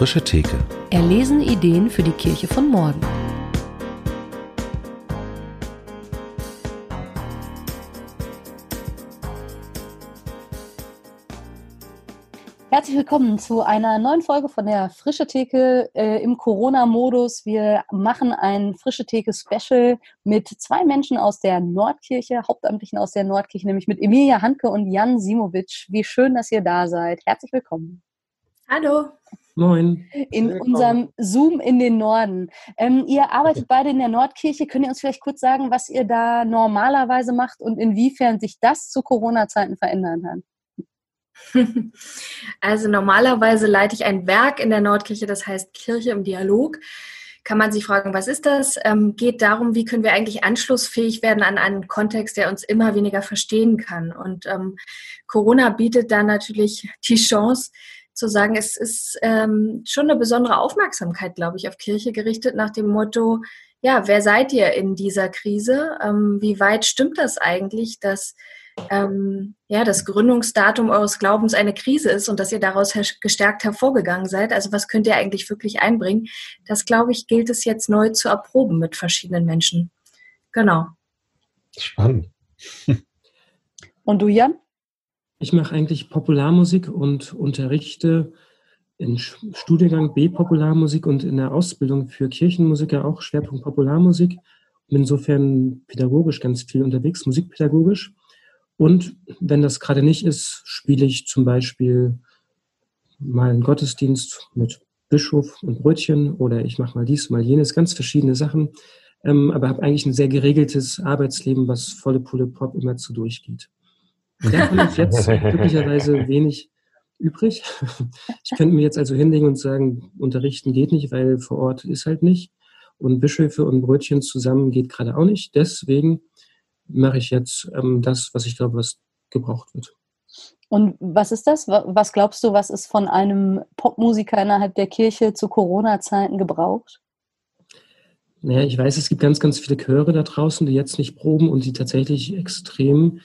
frische Theke. Erlesen Ideen für die Kirche von morgen. Herzlich willkommen zu einer neuen Folge von der Frische Theke äh, im Corona-Modus. Wir machen ein Frische Theke-Special mit zwei Menschen aus der Nordkirche, Hauptamtlichen aus der Nordkirche, nämlich mit Emilia Hanke und Jan Simovic. Wie schön, dass ihr da seid. Herzlich willkommen. Hallo. Moin. In unserem Zoom in den Norden. Ähm, ihr arbeitet beide in der Nordkirche. Könnt ihr uns vielleicht kurz sagen, was ihr da normalerweise macht und inwiefern sich das zu Corona-Zeiten verändern kann? Also normalerweise leite ich ein Werk in der Nordkirche, das heißt Kirche im Dialog. Kann man sich fragen, was ist das? Ähm, geht darum, wie können wir eigentlich anschlussfähig werden an einen Kontext, der uns immer weniger verstehen kann. Und ähm, Corona bietet da natürlich die Chance, zu sagen, es ist ähm, schon eine besondere Aufmerksamkeit, glaube ich, auf Kirche gerichtet nach dem Motto, ja, wer seid ihr in dieser Krise? Ähm, wie weit stimmt das eigentlich, dass ähm, ja, das Gründungsdatum eures Glaubens eine Krise ist und dass ihr daraus her gestärkt hervorgegangen seid. Also was könnt ihr eigentlich wirklich einbringen? Das, glaube ich, gilt es jetzt neu zu erproben mit verschiedenen Menschen. Genau. Spannend. Und du, Jan? Ich mache eigentlich Popularmusik und unterrichte in Studiengang B Popularmusik und in der Ausbildung für Kirchenmusiker auch Schwerpunkt Popularmusik. Insofern pädagogisch ganz viel unterwegs, musikpädagogisch. Und wenn das gerade nicht ist, spiele ich zum Beispiel mal einen Gottesdienst mit Bischof und Brötchen oder ich mache mal dies, mal jenes, ganz verschiedene Sachen. Ähm, aber habe eigentlich ein sehr geregeltes Arbeitsleben, was volle Pulle Pop immer zu durchgeht. Davon ist jetzt glücklicherweise wenig übrig. Ich könnte mir jetzt also hinlegen und sagen, unterrichten geht nicht, weil vor Ort ist halt nicht. Und Bischöfe und Brötchen zusammen geht gerade auch nicht. Deswegen mache ich jetzt ähm, das, was ich glaube, was gebraucht wird. Und was ist das? Was glaubst du, was ist von einem Popmusiker innerhalb der Kirche zu Corona-Zeiten gebraucht? Naja, ich weiß, es gibt ganz, ganz viele Chöre da draußen, die jetzt nicht proben und die tatsächlich extrem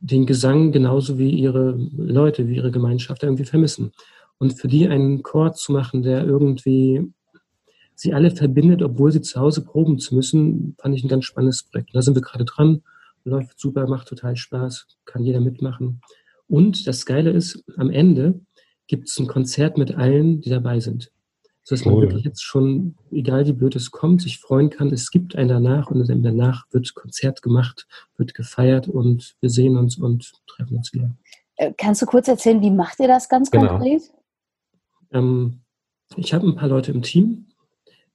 den Gesang genauso wie ihre Leute, wie ihre Gemeinschaft irgendwie vermissen. Und für die einen Chor zu machen, der irgendwie sie alle verbindet, obwohl sie zu Hause proben zu müssen, fand ich ein ganz spannendes Projekt. Da sind wir gerade dran, läuft super, macht total Spaß, kann jeder mitmachen. Und das Geile ist, am Ende gibt es ein Konzert mit allen, die dabei sind. So dass man wirklich jetzt schon, egal wie blöd es kommt, sich freuen kann, es gibt ein danach und danach wird Konzert gemacht, wird gefeiert und wir sehen uns und treffen uns wieder. Äh, kannst du kurz erzählen, wie macht ihr das ganz genau. konkret? Ähm, ich habe ein paar Leute im Team,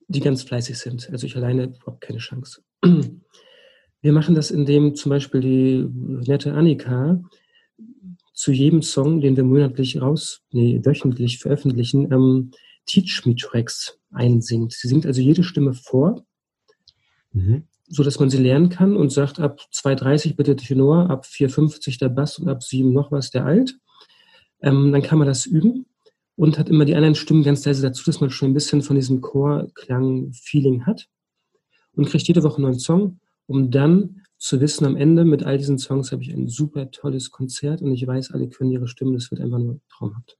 die ganz fleißig sind. Also ich alleine überhaupt keine Chance. Wir machen das, indem zum Beispiel die nette Annika zu jedem Song, den wir monatlich raus, nee, wöchentlich veröffentlichen, ähm, Teach Me Tracks einsingt. Sie singt also jede Stimme vor, mhm. so dass man sie lernen kann und sagt ab 2,30 bitte Tenor, ab 4,50 der Bass und ab 7 noch was der Alt. Ähm, dann kann man das üben und hat immer die anderen Stimmen ganz leise dazu, dass man schon ein bisschen von diesem Chorklang-Feeling hat und kriegt jede Woche einen neuen Song, um dann zu wissen, am Ende mit all diesen Songs habe ich ein super tolles Konzert und ich weiß, alle können ihre Stimmen, das wird einfach nur traumhaft.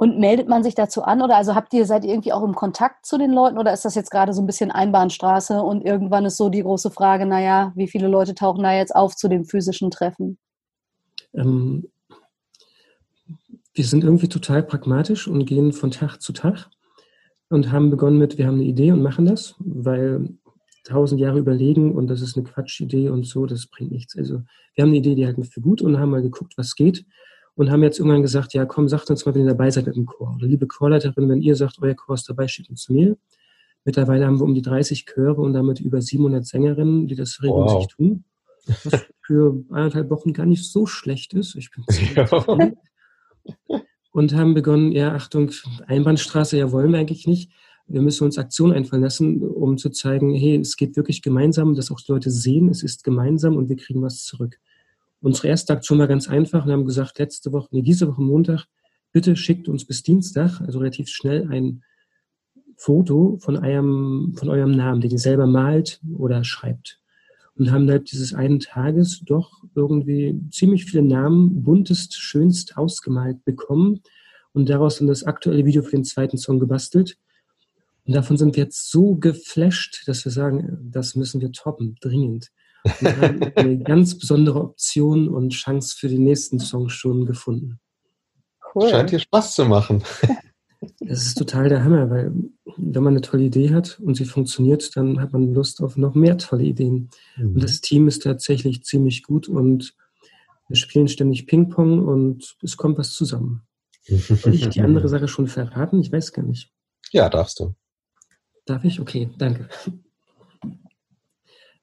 Und meldet man sich dazu an oder also habt ihr, seid ihr irgendwie auch im Kontakt zu den Leuten oder ist das jetzt gerade so ein bisschen Einbahnstraße und irgendwann ist so die große Frage, naja, wie viele Leute tauchen da jetzt auf zu dem physischen Treffen? Ähm, wir sind irgendwie total pragmatisch und gehen von Tag zu Tag und haben begonnen mit, wir haben eine Idee und machen das, weil tausend Jahre überlegen und das ist eine Quatschidee und so, das bringt nichts. Also wir haben eine Idee, die halten wir für gut und haben mal geguckt, was geht und haben jetzt irgendwann gesagt, ja komm, sagt uns mal, wenn ihr dabei seid mit dem Chor. Oder liebe Chorleiterin, wenn ihr sagt, euer Chor ist dabei, schickt uns zu mir. Mittlerweile haben wir um die 30 Chöre und damit über 700 Sängerinnen, die das regelmäßig wow. tun. Was für eineinhalb Wochen gar nicht so schlecht ist. Ich bin ja. Und haben begonnen, ja, Achtung, Einbahnstraße, ja, wollen wir eigentlich nicht. Wir müssen uns Aktionen einfallen lassen, um zu zeigen, hey, es geht wirklich gemeinsam, dass auch die Leute sehen, es ist gemeinsam und wir kriegen was zurück. Unsere erste Aktion war ganz einfach. Wir haben gesagt, letzte Woche, nee, diese Woche Montag, bitte schickt uns bis Dienstag, also relativ schnell, ein Foto von eurem, von eurem Namen, den ihr selber malt oder schreibt. Und haben halt dieses einen Tages doch irgendwie ziemlich viele Namen buntest, schönst ausgemalt bekommen. und daraus dann das aktuelle Video für den zweiten Song gebastelt. Und davon sind wir jetzt so geflasht, dass wir sagen, das müssen wir toppen, dringend. Wir haben eine ganz besondere Option und Chance für den nächsten Song schon gefunden. Cool. Scheint dir Spaß zu machen. Das ist total der Hammer, weil wenn man eine tolle Idee hat und sie funktioniert, dann hat man Lust auf noch mehr tolle Ideen. Mhm. Und das Team ist tatsächlich ziemlich gut und wir spielen ständig Ping-Pong und es kommt was zusammen. Soll ich die andere Sache schon verraten? Ich weiß gar nicht. Ja, darfst du. Darf ich? Okay, danke.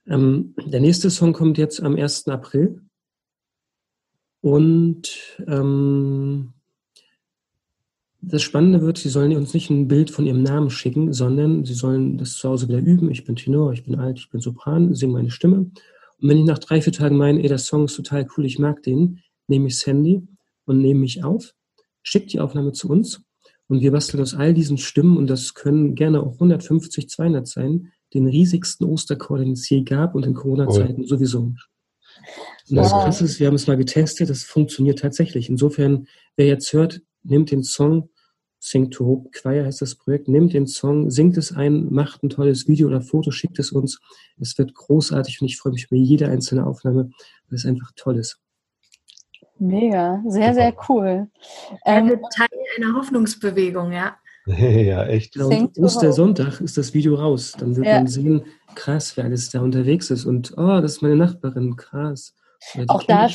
Ähm, der nächste Song kommt jetzt am 1. April. Und ähm, das Spannende wird, Sie sollen uns nicht ein Bild von Ihrem Namen schicken, sondern Sie sollen das zu Hause wieder üben. Ich bin Tenor, ich bin alt, ich bin Sopran, singe meine Stimme. Und wenn ich nach drei, vier Tagen meine, ey, der Song ist total cool, ich mag den, nehme ich das Handy und nehme mich auf, schicke die Aufnahme zu uns und wir basteln aus all diesen Stimmen, und das können gerne auch 150, 200 sein, den riesigsten Osterchor, den es je gab und in Corona-Zeiten oh. sowieso. Und das wow. Krasse ist, wir haben es mal getestet, das funktioniert tatsächlich. Insofern, wer jetzt hört, nimmt den Song, Sing to Hope Choir heißt das Projekt, nimmt den Song, singt es ein, macht ein tolles Video oder Foto, schickt es uns. Es wird großartig und ich freue mich über jede einzelne Aufnahme, weil es einfach toll ist. Mega, sehr, sehr cool. Ähm, Teil einer Hoffnungsbewegung, ja. Ja, echt. Genau, und Ostersonntag ist das Video raus. Dann wird ja. man sehen, krass, wer alles da unterwegs ist. Und oh, das ist meine Nachbarin, krass. Ja, auch da,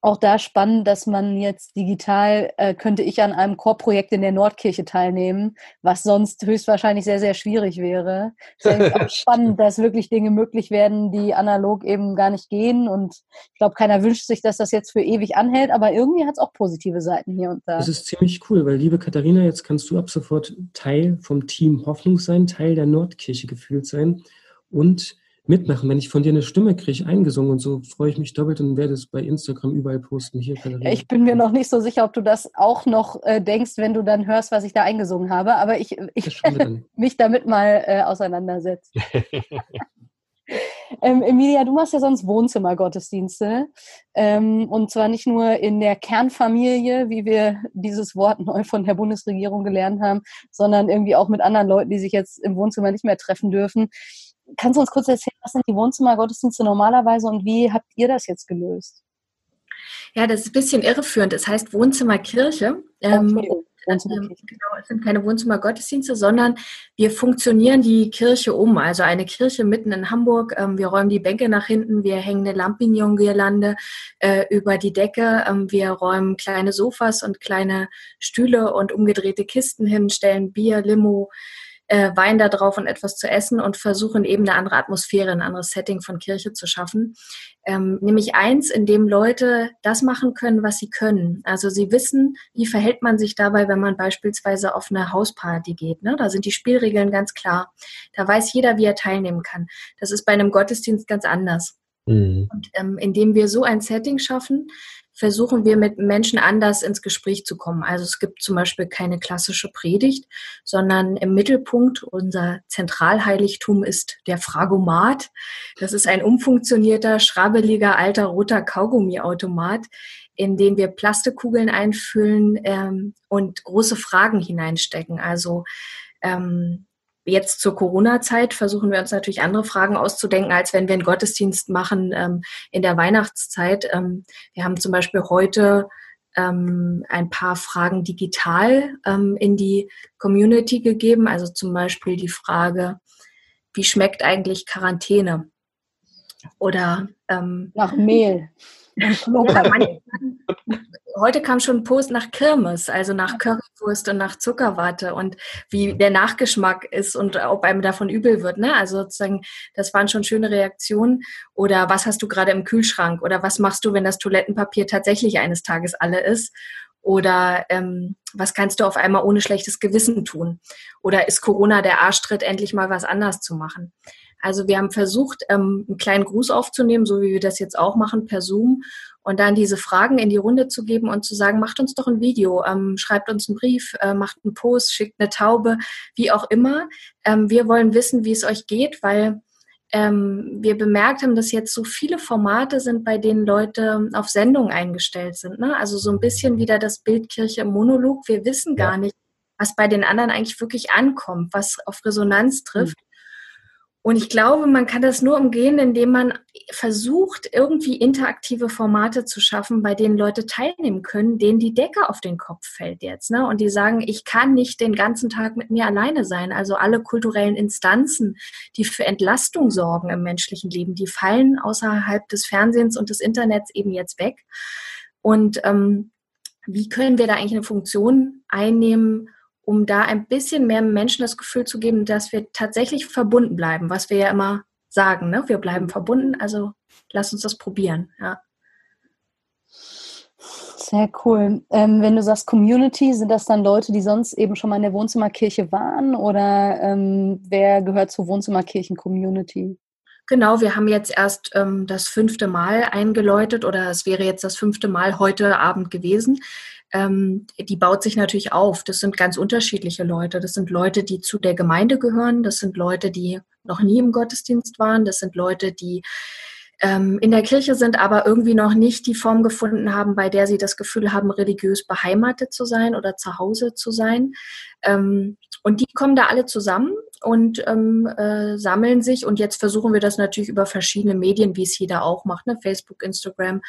auch da spannend, dass man jetzt digital, äh, könnte ich an einem Chorprojekt in der Nordkirche teilnehmen, was sonst höchstwahrscheinlich sehr, sehr schwierig wäre. Es ist auch spannend, dass wirklich Dinge möglich werden, die analog eben gar nicht gehen. Und ich glaube, keiner wünscht sich, dass das jetzt für ewig anhält, aber irgendwie hat es auch positive Seiten hier und da. Das ist ziemlich cool, weil liebe Katharina, jetzt kannst du ab sofort Teil vom Team Hoffnung sein, Teil der Nordkirche gefühlt sein und mitmachen. Wenn ich von dir eine Stimme kriege, eingesungen und so, freue ich mich doppelt und werde es bei Instagram überall posten. Hier, Katharina. Ich bin mir noch nicht so sicher, ob du das auch noch äh, denkst, wenn du dann hörst, was ich da eingesungen habe, aber ich, ich mich damit mal äh, auseinandersetze. Ähm, Emilia, du machst ja sonst Wohnzimmergottesdienste. Ähm, und zwar nicht nur in der Kernfamilie, wie wir dieses Wort neu von der Bundesregierung gelernt haben, sondern irgendwie auch mit anderen Leuten, die sich jetzt im Wohnzimmer nicht mehr treffen dürfen. Kannst du uns kurz erzählen, was sind die Wohnzimmergottesdienste normalerweise und wie habt ihr das jetzt gelöst? Ja, das ist ein bisschen irreführend. Es heißt Wohnzimmerkirche. Ähm, ähm, genau, es sind keine Wohnzimmergottesdienste, sondern wir funktionieren die Kirche um. Also eine Kirche mitten in Hamburg. Ähm, wir räumen die Bänke nach hinten, wir hängen eine Lampignon-Girlande äh, über die Decke, ähm, wir räumen kleine Sofas und kleine Stühle und umgedrehte Kisten hin, stellen Bier, Limo, äh, Wein da drauf und etwas zu essen und versuchen eben eine andere Atmosphäre, ein anderes Setting von Kirche zu schaffen. Ähm, nämlich eins, in dem Leute das machen können, was sie können. Also sie wissen, wie verhält man sich dabei, wenn man beispielsweise auf eine Hausparty geht. Ne? Da sind die Spielregeln ganz klar. Da weiß jeder, wie er teilnehmen kann. Das ist bei einem Gottesdienst ganz anders. Mhm. Und ähm, indem wir so ein Setting schaffen, versuchen wir mit Menschen anders ins Gespräch zu kommen. Also es gibt zum Beispiel keine klassische Predigt, sondern im Mittelpunkt unser Zentralheiligtum ist der Fragomat. Das ist ein umfunktionierter, schrabbeliger, alter, roter Kaugummiautomat, in den wir Plastikkugeln einfüllen ähm, und große Fragen hineinstecken. Also ähm, Jetzt zur Corona-Zeit versuchen wir uns natürlich andere Fragen auszudenken, als wenn wir einen Gottesdienst machen ähm, in der Weihnachtszeit. Ähm, wir haben zum Beispiel heute ähm, ein paar Fragen digital ähm, in die Community gegeben. Also zum Beispiel die Frage, wie schmeckt eigentlich Quarantäne? Oder ähm, nach Mehl. heute kam schon ein Post nach Kirmes, also nach Currywurst und nach Zuckerwatte und wie der Nachgeschmack ist und ob einem davon übel wird. Ne? Also sozusagen, das waren schon schöne Reaktionen. Oder was hast du gerade im Kühlschrank? Oder was machst du, wenn das Toilettenpapier tatsächlich eines Tages alle ist? Oder ähm, was kannst du auf einmal ohne schlechtes Gewissen tun? Oder ist Corona der Arschtritt, endlich mal was anders zu machen? Also wir haben versucht, ähm, einen kleinen Gruß aufzunehmen, so wie wir das jetzt auch machen per Zoom und dann diese Fragen in die Runde zu geben und zu sagen, macht uns doch ein Video, ähm, schreibt uns einen Brief, äh, macht einen Post, schickt eine Taube, wie auch immer. Ähm, wir wollen wissen, wie es euch geht, weil ähm, wir bemerkt haben, dass jetzt so viele Formate sind, bei denen Leute auf Sendung eingestellt sind. Ne? Also so ein bisschen wieder das Bild Kirche im Monolog. Wir wissen gar ja. nicht, was bei den anderen eigentlich wirklich ankommt, was auf Resonanz trifft. Und ich glaube, man kann das nur umgehen, indem man versucht, irgendwie interaktive Formate zu schaffen, bei denen Leute teilnehmen können, denen die Decke auf den Kopf fällt jetzt. Ne? Und die sagen, ich kann nicht den ganzen Tag mit mir alleine sein. Also alle kulturellen Instanzen, die für Entlastung sorgen im menschlichen Leben, die fallen außerhalb des Fernsehens und des Internets eben jetzt weg. Und ähm, wie können wir da eigentlich eine Funktion einnehmen, um da ein bisschen mehr Menschen das Gefühl zu geben, dass wir tatsächlich verbunden bleiben, was wir ja immer sagen, ne? wir bleiben verbunden, also lass uns das probieren. Ja. Sehr cool. Ähm, wenn du sagst Community, sind das dann Leute, die sonst eben schon mal in der Wohnzimmerkirche waren oder ähm, wer gehört zur Wohnzimmerkirchen-Community? Genau, wir haben jetzt erst ähm, das fünfte Mal eingeläutet oder es wäre jetzt das fünfte Mal heute Abend gewesen ähm, die baut sich natürlich auf. Das sind ganz unterschiedliche Leute. Das sind Leute, die zu der Gemeinde gehören. Das sind Leute, die noch nie im Gottesdienst waren. Das sind Leute, die ähm, in der Kirche sind, aber irgendwie noch nicht die Form gefunden haben, bei der sie das Gefühl haben, religiös beheimatet zu sein oder zu Hause zu sein. Ähm, und die kommen da alle zusammen und ähm, äh, sammeln sich. Und jetzt versuchen wir das natürlich über verschiedene Medien, wie es jeder auch macht, ne? Facebook, Instagram,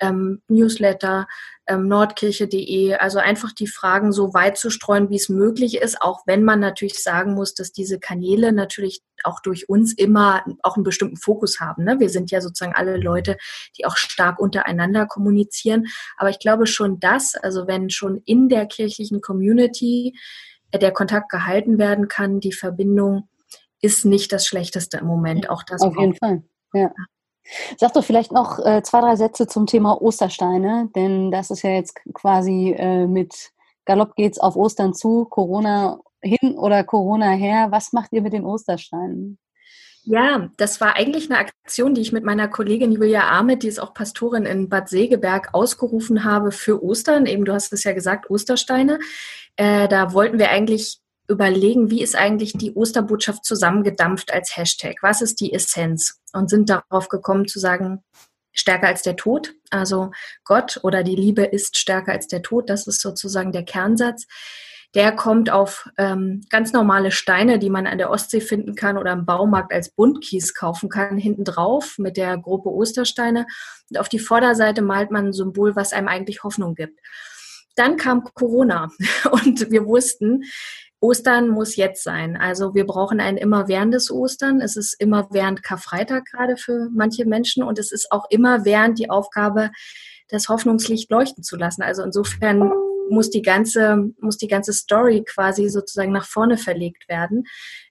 ähm, Newsletter, ähm, nordkirche.de. Also einfach die Fragen so weit zu streuen, wie es möglich ist, auch wenn man natürlich sagen muss, dass diese Kanäle natürlich auch durch uns immer auch einen bestimmten Fokus haben. Ne? Wir sind ja sozusagen alle Leute, die auch stark untereinander kommunizieren. Aber ich glaube schon das, also wenn schon in der kirchlichen Community der Kontakt gehalten werden kann, die Verbindung ist nicht das Schlechteste im Moment. Auch das auf jeden Fall. Ja. Sag doch vielleicht noch äh, zwei, drei Sätze zum Thema Ostersteine, denn das ist ja jetzt quasi äh, mit Galopp geht's auf Ostern zu, Corona hin oder Corona her. Was macht ihr mit den Ostersteinen? Ja, das war eigentlich eine Aktion, die ich mit meiner Kollegin Julia Ahmed, die ist auch Pastorin in Bad Segeberg, ausgerufen habe für Ostern. Eben, du hast es ja gesagt, Ostersteine. Äh, da wollten wir eigentlich überlegen, wie ist eigentlich die Osterbotschaft zusammengedampft als Hashtag? Was ist die Essenz? Und sind darauf gekommen zu sagen, stärker als der Tod. Also Gott oder die Liebe ist stärker als der Tod. Das ist sozusagen der Kernsatz. Der kommt auf ähm, ganz normale Steine, die man an der Ostsee finden kann oder im Baumarkt als Buntkies kaufen kann, hinten drauf mit der Gruppe Ostersteine. Und auf die Vorderseite malt man ein Symbol, was einem eigentlich Hoffnung gibt. Dann kam Corona und wir wussten, Ostern muss jetzt sein. Also wir brauchen ein immerwährendes Ostern. Es ist immer während Karfreitag gerade für manche Menschen und es ist auch immer während die Aufgabe, das Hoffnungslicht leuchten zu lassen. Also insofern muss die ganze, muss die ganze Story quasi sozusagen nach vorne verlegt werden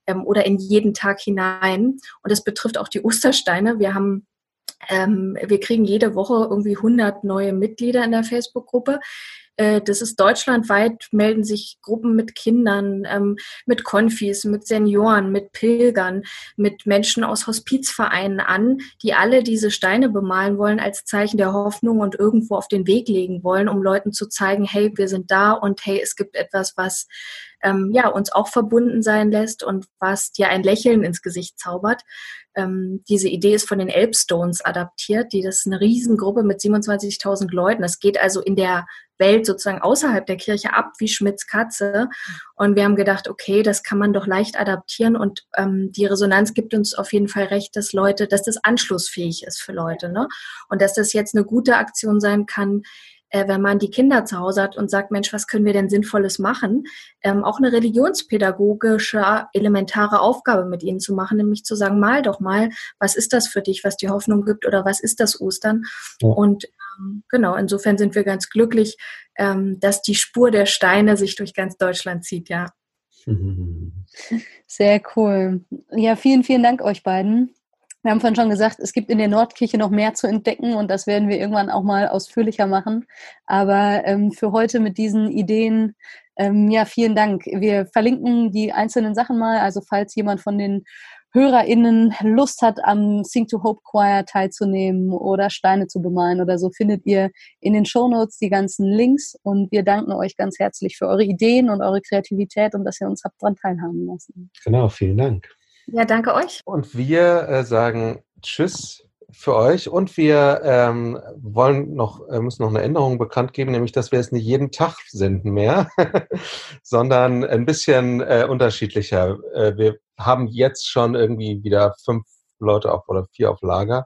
ähm, oder in jeden Tag hinein. Und das betrifft auch die Ostersteine. Wir haben ähm, wir kriegen jede Woche irgendwie 100 neue Mitglieder in der Facebook-Gruppe. Äh, das ist deutschlandweit, melden sich Gruppen mit Kindern, ähm, mit Konfis, mit Senioren, mit Pilgern, mit Menschen aus Hospizvereinen an, die alle diese Steine bemalen wollen als Zeichen der Hoffnung und irgendwo auf den Weg legen wollen, um Leuten zu zeigen, hey, wir sind da und hey, es gibt etwas, was ähm, ja, uns auch verbunden sein lässt und was dir ein Lächeln ins Gesicht zaubert. Ähm, diese Idee ist von den Elbstones adaptiert, die das ist eine Riesengruppe mit 27.000 Leuten. Das geht also in der Welt sozusagen außerhalb der Kirche ab wie Schmidts Katze. Und wir haben gedacht, okay, das kann man doch leicht adaptieren und ähm, die Resonanz gibt uns auf jeden Fall recht, dass Leute, dass das anschlussfähig ist für Leute, ne? Und dass das jetzt eine gute Aktion sein kann, äh, wenn man die Kinder zu Hause hat und sagt, Mensch, was können wir denn Sinnvolles machen? Ähm, auch eine religionspädagogische, elementare Aufgabe mit ihnen zu machen, nämlich zu sagen, mal doch mal, was ist das für dich, was die Hoffnung gibt oder was ist das Ostern? Ja. Und ähm, genau, insofern sind wir ganz glücklich, ähm, dass die Spur der Steine sich durch ganz Deutschland zieht, ja. Sehr cool. Ja, vielen, vielen Dank euch beiden. Wir haben vorhin schon gesagt, es gibt in der Nordkirche noch mehr zu entdecken und das werden wir irgendwann auch mal ausführlicher machen. Aber ähm, für heute mit diesen Ideen, ähm, ja, vielen Dank. Wir verlinken die einzelnen Sachen mal. Also falls jemand von den HörerInnen Lust hat, am Sing to Hope Choir teilzunehmen oder Steine zu bemalen oder so, findet ihr in den Show Notes die ganzen Links und wir danken euch ganz herzlich für eure Ideen und eure Kreativität und dass ihr uns habt dran teilhaben lassen. Genau, vielen Dank. Ja, danke euch. Und wir äh, sagen Tschüss für euch und wir ähm, wollen noch, äh, müssen noch eine Änderung bekannt geben, nämlich, dass wir es nicht jeden Tag senden mehr, sondern ein bisschen äh, unterschiedlicher. Äh, wir haben jetzt schon irgendwie wieder fünf Leute auf oder vier auf Lager,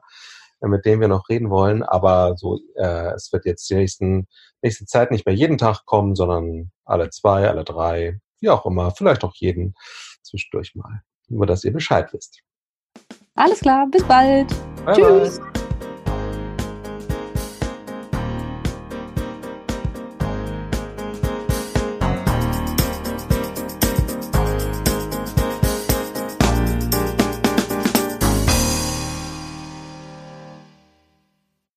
äh, mit denen wir noch reden wollen, aber so, äh, es wird jetzt die nächsten, nächste Zeit nicht mehr jeden Tag kommen, sondern alle zwei, alle drei, wie auch immer, vielleicht auch jeden zwischendurch mal. Nur, dass ihr Bescheid wisst. Alles klar, bis bald. Bye Tschüss. Bye.